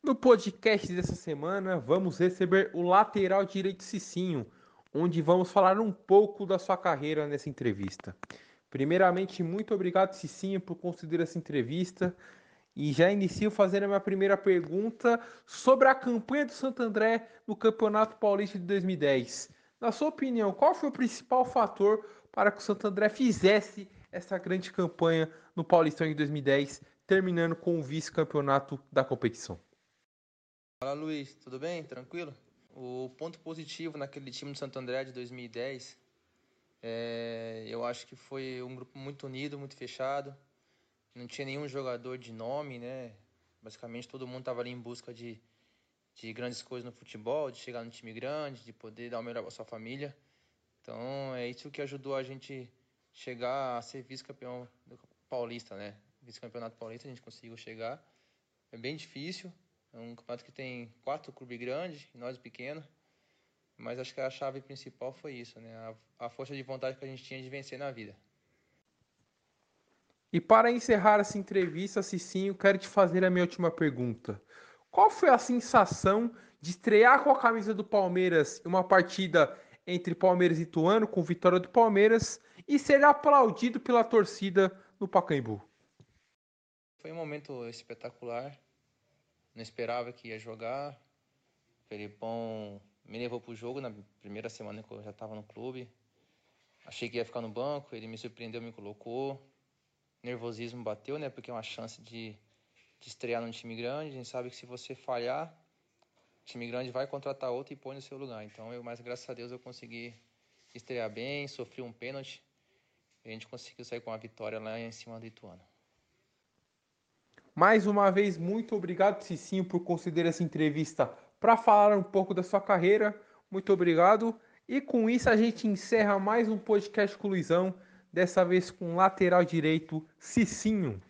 No podcast dessa semana, vamos receber o lateral direito Cicinho, onde vamos falar um pouco da sua carreira nessa entrevista. Primeiramente, muito obrigado, Cicinho, por conceder essa entrevista. E já inicio fazendo a minha primeira pergunta sobre a campanha do Santo André no Campeonato Paulista de 2010. Na sua opinião, qual foi o principal fator para que o Santo André fizesse essa grande campanha no Paulistão de 2010, terminando com o vice-campeonato da competição? Fala Luiz, tudo bem? Tranquilo? O ponto positivo naquele time do Santo André de 2010, é, eu acho que foi um grupo muito unido, muito fechado. Não tinha nenhum jogador de nome, né? Basicamente todo mundo estava ali em busca de, de grandes coisas no futebol, de chegar no time grande, de poder dar o melhor para sua família. Então é isso que ajudou a gente chegar a ser vice-campeão paulista, né? Vice-campeonato paulista a gente conseguiu chegar. É bem difícil, é um campeonato que tem quatro clubes grandes e nós pequenos. Mas acho que a chave principal foi isso, né? A, a força de vontade que a gente tinha de vencer na vida. E para encerrar essa entrevista, Cicinho, quero te fazer a minha última pergunta. Qual foi a sensação de estrear com a camisa do Palmeiras em uma partida entre Palmeiras e Ituano, com vitória do Palmeiras, e ser aplaudido pela torcida no Pacaembu? Foi um momento espetacular não esperava que ia jogar. O Felipão me levou pro jogo na primeira semana que eu já estava no clube. Achei que ia ficar no banco, ele me surpreendeu, me colocou. Nervosismo bateu, né? Porque é uma chance de, de estrear num time grande. A gente sabe que se você falhar, o time grande vai contratar outro e põe no seu lugar. Então, eu, mas graças a Deus eu consegui estrear bem, sofri um pênalti. E a gente conseguiu sair com a vitória lá em cima do Ituano. Mais uma vez, muito obrigado, Cicinho, por considerar essa entrevista para falar um pouco da sua carreira. Muito obrigado. E com isso a gente encerra mais um podcast com o Luizão, dessa vez com lateral direito Cicinho.